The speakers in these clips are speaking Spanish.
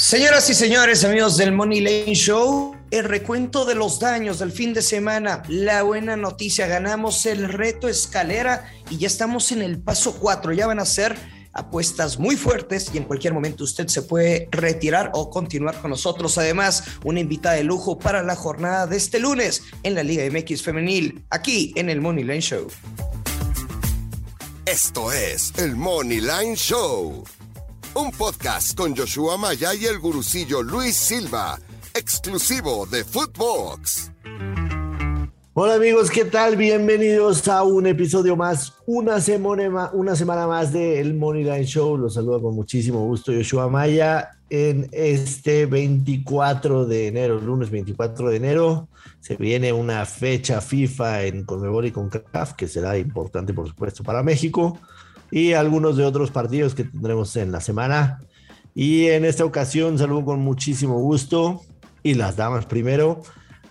Señoras y señores, amigos del Money Lane Show, el recuento de los daños del fin de semana. La buena noticia, ganamos el reto escalera y ya estamos en el paso 4. Ya van a ser apuestas muy fuertes y en cualquier momento usted se puede retirar o continuar con nosotros. Además, una invitada de lujo para la jornada de este lunes en la Liga MX Femenil, aquí en el Money Lane Show. Esto es el Money Line Show un podcast con Joshua Maya y el gurucillo Luis Silva, exclusivo de Footbox. Hola amigos, ¿qué tal? Bienvenidos a un episodio más, una semana, una semana más de El Moneyline Show. Los saludo con muchísimo gusto Joshua Maya en este 24 de enero, lunes 24 de enero. Se viene una fecha FIFA en Conmebol y CONCACAF que será importante por supuesto para México y algunos de otros partidos que tendremos en la semana. Y en esta ocasión saludo con muchísimo gusto y las damas primero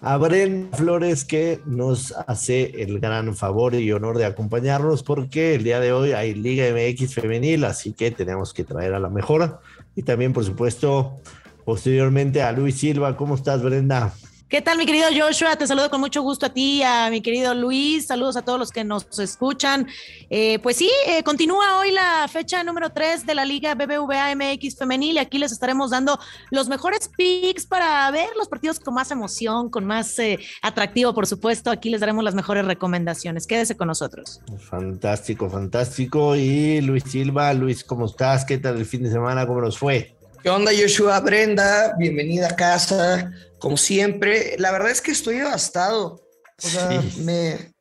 a Bren Flores que nos hace el gran favor y honor de acompañarnos porque el día de hoy hay Liga MX femenil, así que tenemos que traer a la mejor. Y también, por supuesto, posteriormente a Luis Silva. ¿Cómo estás, Brenda? ¿Qué tal, mi querido Joshua? Te saludo con mucho gusto a ti, a mi querido Luis. Saludos a todos los que nos escuchan. Eh, pues sí, eh, continúa hoy la fecha número 3 de la Liga BBVA MX Femenil y aquí les estaremos dando los mejores picks para ver los partidos con más emoción, con más eh, atractivo, por supuesto. Aquí les daremos las mejores recomendaciones. Quédese con nosotros. Fantástico, fantástico. Y Luis Silva, Luis, ¿cómo estás? ¿Qué tal el fin de semana? ¿Cómo nos fue? ¿Qué onda, Joshua? Brenda, bienvenida a casa como siempre. La verdad es que estoy devastado. O sea, me,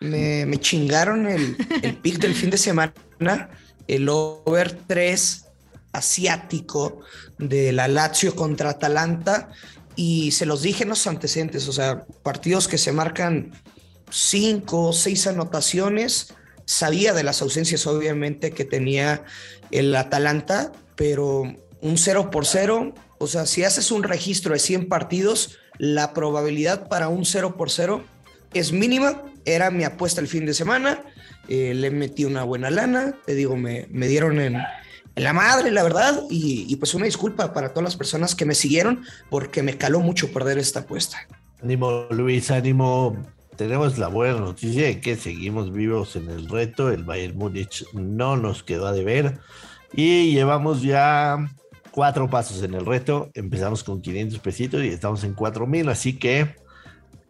me, chingaron el, el pick del fin de semana, el over 3 asiático de la Lazio contra Atalanta. Y se los dije en los antecedentes, o sea, partidos que se marcan cinco o seis anotaciones. Sabía de las ausencias, obviamente, que tenía el Atalanta, pero un 0 por 0 o sea, si haces un registro de 100 partidos, la probabilidad para un 0 por 0 es mínima. Era mi apuesta el fin de semana. Eh, le metí una buena lana. Te digo, me, me dieron en, la madre, la verdad. Y, pues una disculpa para todas las personas que me siguieron porque me caló mucho perder esta apuesta. Ánimo, Luis, ánimo. Tenemos la buena noticia de que seguimos vivos en el reto. El Bayern Múnich no nos quedó a deber. Y llevamos ya cuatro pasos en el reto. Empezamos con 500 pesitos y estamos en 4000. Así que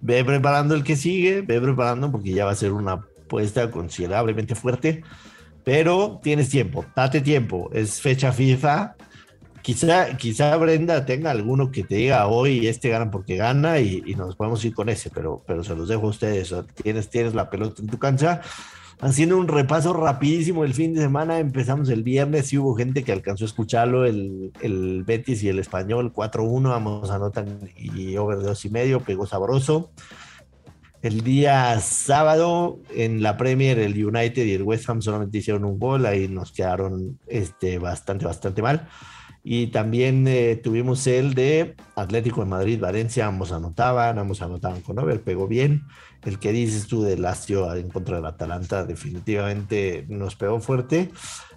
ve preparando el que sigue, ve preparando porque ya va a ser una apuesta considerablemente fuerte. Pero tienes tiempo, date tiempo. Es fecha FIFA. Quizá, quizá Brenda tenga alguno que te diga hoy este gana porque gana y, y, nos podemos ir con ese, pero, pero se los dejo a ustedes. Tienes, tienes la pelota en tu cancha haciendo un repaso rapidísimo el fin de semana. Empezamos el viernes y hubo gente que alcanzó a escucharlo, el, el Betis y el Español 4-1, vamos a notar y over de dos y medio, pegó sabroso. El día sábado en la Premier el United y el West Ham solamente hicieron un gol, ahí nos quedaron este, bastante, bastante mal. Y también eh, tuvimos el de Atlético de Madrid, Valencia, ambos anotaban, ambos anotaban con over, pegó bien. El que dices tú de Lazio en contra del Atalanta definitivamente nos pegó fuerte.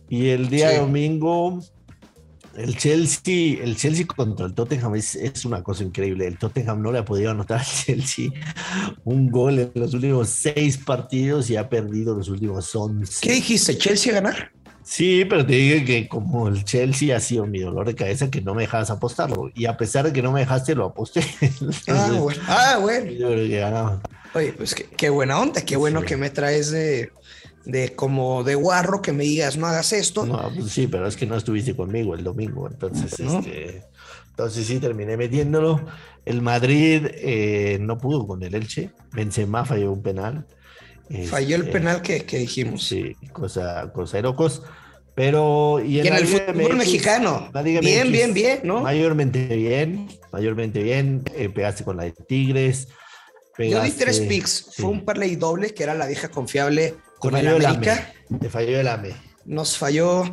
Y el día domingo, el Chelsea, el Chelsea contra el Tottenham es, es, una cosa increíble. El Tottenham no le ha podido anotar al Chelsea un gol en los últimos seis partidos y ha perdido los últimos once. ¿Qué dijiste? ¿Chelsea a ganar? Sí, pero te dije que como el Chelsea ha sido mi dolor de cabeza, que no me dejas apostarlo. Y a pesar de que no me dejaste, lo aposté. ah, bueno. Ah, bueno. Oye, pues qué, buena onda, qué bueno que me traes de, de como de guarro que me digas, no hagas esto. No, pues sí, pero es que no estuviste conmigo el domingo. Entonces, este, entonces sí, terminé metiéndolo. El Madrid eh, no pudo con el Elche. Benzema falló un penal. Falló el este, penal que, dijimos. Sí, cosa, cosa de locos. Pero. Y en, el fútbol mexicano. Bien, bien, bien, ¿no? Mayormente bien, mayormente bien. Eh, pegaste con la de Tigres. Yo di tres picks. Fue un parlay doble, que era la vieja confiable con el América. Te falló el AME. Nos falló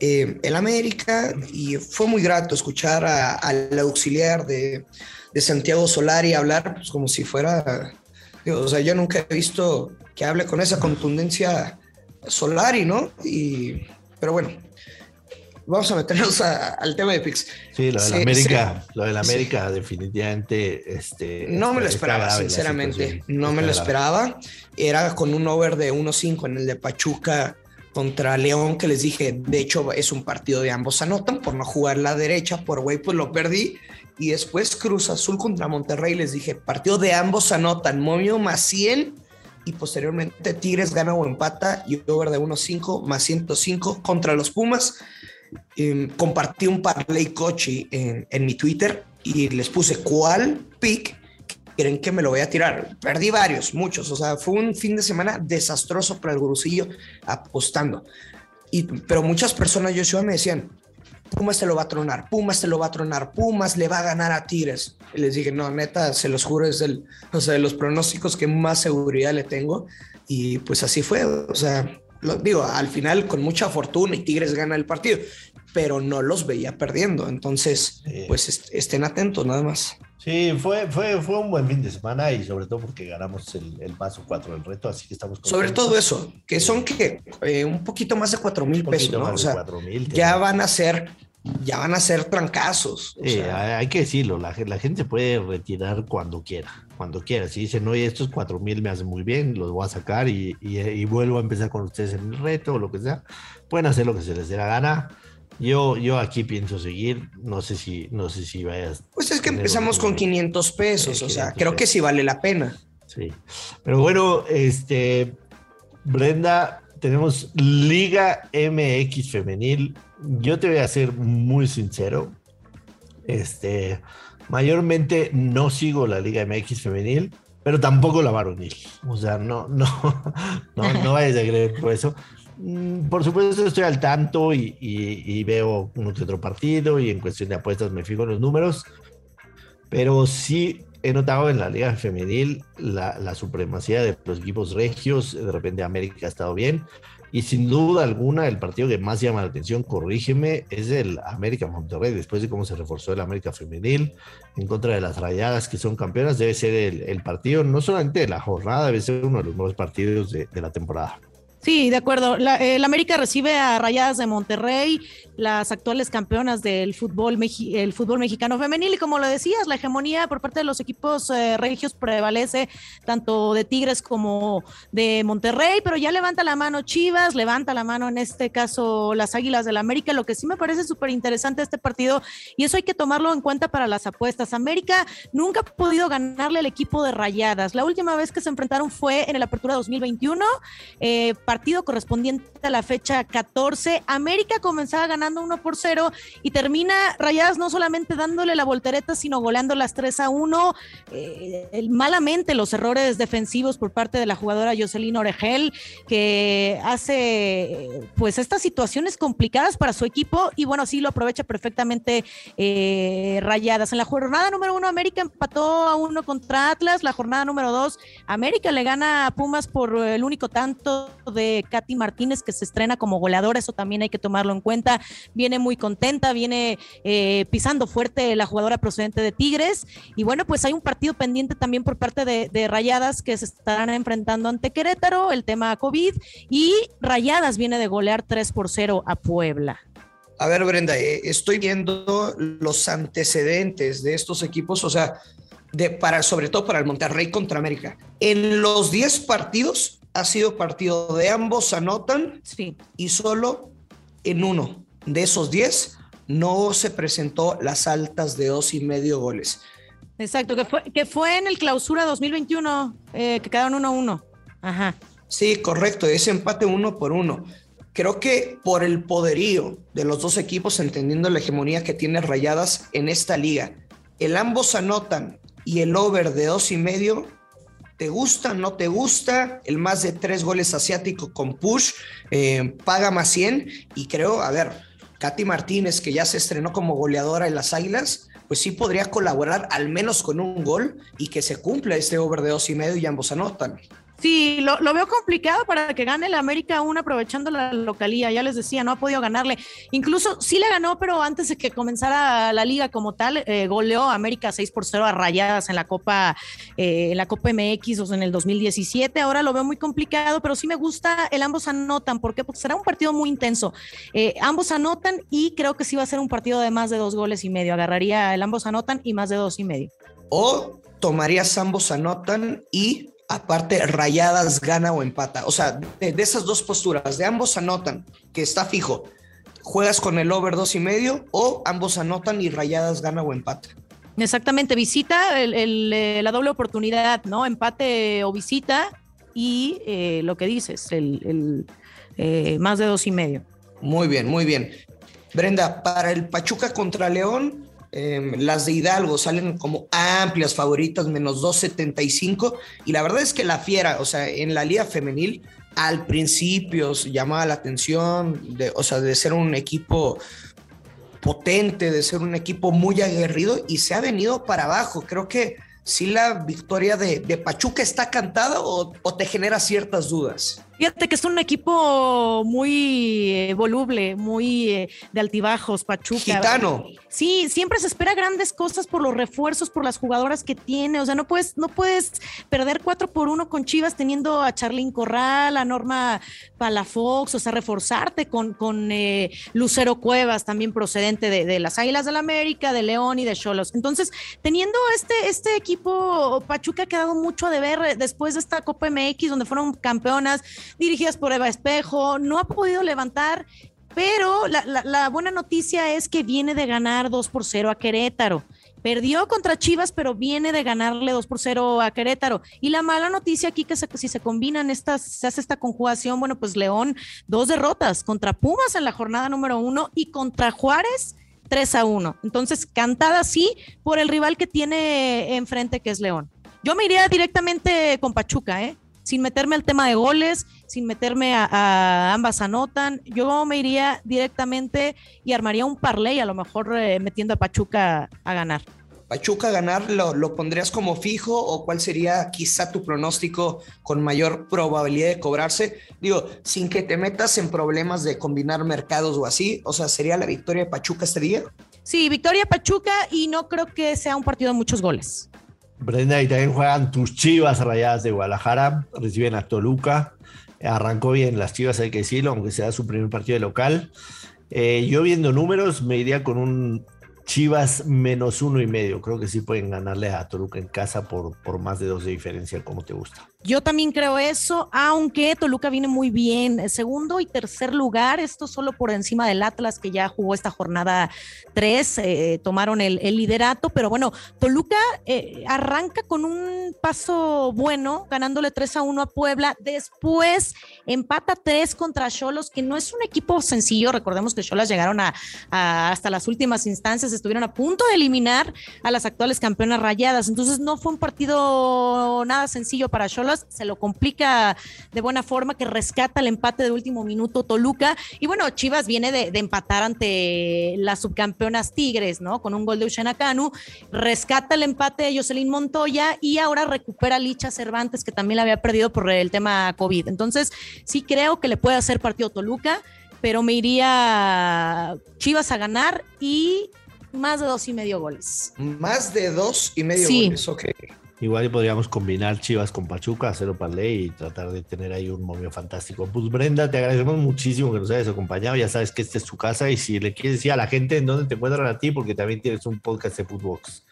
eh, el América y fue muy grato escuchar al auxiliar de, de Santiago Solari hablar pues, como si fuera. O sea, yo nunca he visto que hable con esa contundencia Solari, ¿no? Y, pero bueno, vamos a meternos al tema de Pix. Sí, lo de la América, lo de la América definitivamente. Este, no me lo esperaba, sinceramente. No me lo esperaba. Era con un over de 1-5 en el de Pachuca contra León, que les dije, de hecho es un partido de ambos anotan por no jugar la derecha, por güey, pues lo perdí. Y después Cruz Azul contra Monterrey, les dije, partido de ambos anotan, momio más 100 y posteriormente Tigres gana o empata y over de 1.5 más 105 contra los Pumas. Em, compartí un parlay coche en, en, mi Twitter y les puse cuál pick quieren que me lo voy a tirar. Perdí varios, muchos. O sea, fue un fin de semana desastroso para el gurusillo apostando. Y, pero muchas personas, Joshua, me decían, Pumas te lo va a tronar, Pumas te lo va a tronar, Pumas le va a ganar a Tigres. Y les dije, no, neta, se los juro, es el, o sea, de los pronósticos que más seguridad le tengo. Y pues así fue, o sea, lo digo, al final con mucha fortuna y Tigres gana el partido, pero no los veía perdiendo. Entonces, pues estén atentos nada más. Sí, fue, fue, fue un buen fin de semana y sobre todo porque ganamos el, el paso 4 del reto, así que estamos... Sobre todo eso, que son que eh, un poquito más de 4 mil pesos, ¿no? O sea, ya van a ser ya van a ser trancazos. hay que decirlo, la, la, gente puede retirar cuando quiera, cuando quiera. Si dicen, oye, estos 4 mil me hacen muy bien, los voy a sacar y, y, y, vuelvo a empezar con ustedes en el reto o lo que sea, pueden hacer lo que se les dé la gana. Yo, yo aquí pienso seguir, no sé si, no sé si vayas. Pues es que empezamos con 500 pesos, o sea, creo que sí vale la pena. Sí, pero bueno, este, Brenda, tenemos Liga MX femenil. Yo te voy a ser muy sincero, este, mayormente no sigo la Liga MX femenil, pero tampoco la varonil. O sea, no, no, no, no vayas a creer por eso. Mm, por supuesto estoy al tanto y, veo uno que otro partido y en cuestión de apuestas me fijo en los números, pero sí he notado en la liga femenil la, supremacía de los equipos regios, de repente América ha estado bien. Y sin duda alguna el partido que más llama la atención, corrígeme, es el América Monterrey, después de cómo se reforzó el América femenil en contra de las rayadas que son campeonas, debe ser el, partido no solamente de la jornada, debe ser uno de los mejores partidos de la temporada. Sí, de acuerdo. La, América recibe a Rayadas de Monterrey, las actuales campeonas del fútbol, el fútbol mexicano femenil. Y como lo decías, la hegemonía por parte de los equipos eh, regios prevalece tanto de Tigres como de Monterrey, pero ya levanta la mano Chivas, levanta la mano en este caso las Águilas del América. Lo que sí me parece súper interesante este partido, y eso hay que tomarlo en cuenta para las apuestas. América nunca ha podido ganarle al equipo de Rayadas. La última vez que se enfrentaron fue en el Apertura 2021. Eh, partido correspondiente a la fecha 14. América comenzaba ganando 1 por 0 y termina Rayadas no solamente dándole la voltereta, sino goleando las 3 a 1. Eh, malamente los errores defensivos por parte de la jugadora Jocelyn Oregel, que hace pues estas situaciones complicadas para su equipo y bueno, sí lo aprovecha perfectamente eh, Rayadas. En la jornada número 1, América empató a 1 contra Atlas. La jornada número 2, América le gana a Pumas por el único tanto de Katy Martínez, que se estrena como goleadora, eso también hay que tomarlo en cuenta. Viene muy contenta, viene eh, pisando fuerte la jugadora procedente de Tigres. Y bueno, pues hay un partido pendiente también por parte de, Rayadas que se estarán enfrentando ante Querétaro, el tema COVID. Y Rayadas viene de golear 3 por 0 a Puebla. A ver, Brenda, eh, estoy viendo los antecedentes de estos equipos, o sea, de, para, sobre todo para el Monterrey contra América. En los 10 partidos, ha sido partido de ambos anotan y solo en uno de esos 10 no se presentó las altas de dos y medio goles. Exacto, que fue, que fue en el clausura 2021, eh, que quedaron 1-1. Ajá. Sí, correcto, ese empate uno por uno. Creo que por el poderío de los dos equipos, entendiendo la hegemonía que tiene Rayadas en esta liga, el ambos anotan y el over de dos y medio ¿Te gusta? ¿No te gusta? El más de tres goles asiático con push eh, paga más 100 y creo, a ver, Katy Martínez, que ya se estrenó como goleadora en las Águilas, pues sí podría colaborar al menos con un gol y que se cumpla este over de dos y medio y ambos anotan. Sí, lo, veo complicado para que gane el América aún aprovechando la localía. Ya les decía, no ha podido ganarle. Incluso sí le ganó, pero antes de que comenzara la liga como tal, eh, goleó América 6 por 0 a rayadas en la Copa, eh, en la Copa MX o en el 2017. Ahora lo veo muy complicado, pero sí me gusta el ambos anotan. ¿Por qué? Porque será un partido muy intenso. Eh, ambos anotan y creo que sí va a ser un partido de más de dos goles y medio. Agarraría el ambos anotan y más de dos y medio. O tomarías ambos anotan y aparte rayadas gana o empata. O sea, de, esas dos posturas, de ambos anotan, que está fijo, juegas con el over dos y medio o ambos anotan y rayadas gana o empata. Exactamente, visita eh, la doble oportunidad, ¿no? Empate o visita y eh, lo que dices, el, eh, más de dos y medio. Muy bien, muy bien. Brenda, para el Pachuca contra León, Em, las de Hidalgo salen como amplias favoritas, menos 2.75. Y la verdad es que la fiera, o sea, en la liga femenil, al principio llamaba la atención, de, o sea, de ser un equipo potente, de ser un equipo muy aguerrido y se ha venido para abajo. Creo que si la victoria de, Pachuca está cantada o, o te genera ciertas dudas. Fíjate que es un equipo muy eh, voluble, muy eh, de altibajos, Pachuca. Gitano. Sí, siempre se espera grandes cosas por los refuerzos, por las jugadoras que tiene. O sea, no puedes, no puedes perder cuatro por uno con Chivas teniendo a Charlín Corral, a Norma Palafox, o sea, reforzarte con, con eh, Lucero Cuevas, también procedente de, las Águilas del la América, de León y de Cholos. Entonces, teniendo este, este equipo, Pachuca ha quedado mucho a deber después de esta Copa MX, donde fueron campeonas dirigidas por Eva Espejo, no ha podido levantar, pero la, buena noticia es que viene de ganar 2 por 0 a Querétaro. Perdió contra Chivas, pero viene de ganarle 2 por 0 a Querétaro. Y la mala noticia aquí que si se combinan estas, se hace esta conjugación, bueno, pues León, dos derrotas contra Pumas en la jornada número uno y contra Juárez 3 a 1. Entonces, cantada sí por el rival que tiene enfrente, que es León. Yo me iría directamente con Pachuca, ¿eh? Sin meterme al tema de goles, sin meterme a, ambas anotan. Yo me iría directamente y armaría un parlay, a lo mejor eh, metiendo a Pachuca a ganar. Pachuca a ganar, ¿lo, pondrías como fijo o cuál sería quizá tu pronóstico con mayor probabilidad de cobrarse? Digo, sin que te metas en problemas de combinar mercados o así, o sea, ¿sería la victoria de Pachuca este día? Sí, victoria Pachuca y no creo que sea un partido de muchos goles. Brenda, y también juegan tus Chivas Rayadas de Guadalajara, reciben a Toluca. Arrancó bien las Chivas, hay que decirlo, aunque sea su primer partido de local. Eh, yo viendo números me iría con un Chivas menos uno y medio. Creo que sí pueden ganarle a Toluca en casa por, por más de dos de diferencia, como te gusta. Yo también creo eso, aunque Toluca viene muy bien. Segundo y tercer lugar, esto solo por encima del Atlas, que ya jugó esta jornada 3, eh, tomaron el, liderato. Pero bueno, Toluca eh, arranca con un paso bueno, ganándole 3 a 1 a Puebla. Después empata 3 contra Cholos, que no es un equipo sencillo. Recordemos que Cholas llegaron a, hasta las últimas instancias, estuvieron a punto de eliminar a las actuales campeonas rayadas. Entonces no fue un partido nada sencillo para Se lo complica de buena forma, que rescata el empate de último minuto Toluca. Y bueno, Chivas viene de, empatar ante las subcampeonas Tigres, ¿no? Con un gol de Ushena Canu, rescata el empate de Jocelyn Montoya y ahora recupera a Licha Cervantes, que también la había perdido por el tema COVID. Entonces, sí creo que le puede hacer partido Toluca, pero me iría Chivas a ganar y más de dos y medio goles. Más de dos y medio goles, ok. Igual podríamos combinar Chivas con Pachuca, hacerlo para ley y tratar de tener ahí un momio fantástico. Pues Brenda, te agradecemos muchísimo que nos hayas acompañado. Ya sabes que esta es tu casa y si le quieres decir a la gente en dónde te encuentran a ti, porque también tienes un podcast de Footbox.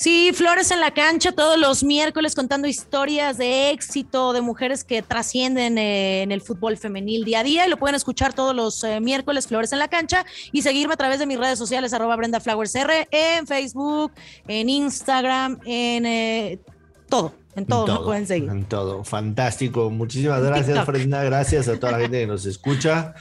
Sí, Flores en la cancha todos los miércoles contando historias de éxito de mujeres que trascienden eh, en el fútbol femenil día a día y lo pueden escuchar todos los eh, miércoles Flores en la cancha y seguirme a través de mis redes sociales arroba Brenda Flowers R en Facebook, en Instagram, en eh, todo. En todo, me pueden seguir. En todo, fantástico. Muchísimas gracias, Brenda. Gracias a toda la gente que nos escucha.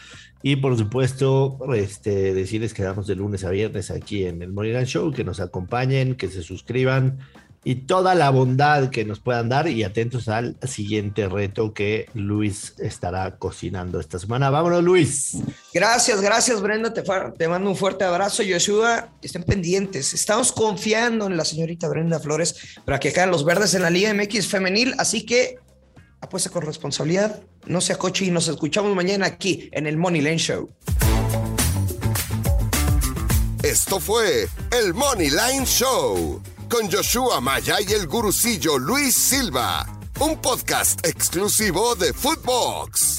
Y por supuesto, este, decirles que damos de lunes a viernes aquí en el Morning Show, que nos acompañen, que se suscriban y toda la bondad que nos puedan dar y atentos al siguiente reto que Luis estará cocinando esta semana. Vámonos, Luis. Gracias, gracias, Brenda. Te, te mando un fuerte abrazo. Yoshua, estén pendientes. Estamos confiando en la señorita Brenda Flores para que caigan los verdes en la Liga MX femenil. Así que apuesta con responsabilidad, no sea coche y nos escuchamos mañana aquí en el Money Line Show. Esto fue el Money Line Show con Joshua Maya y el gurucillo Luis Silva, un podcast exclusivo de Footbox.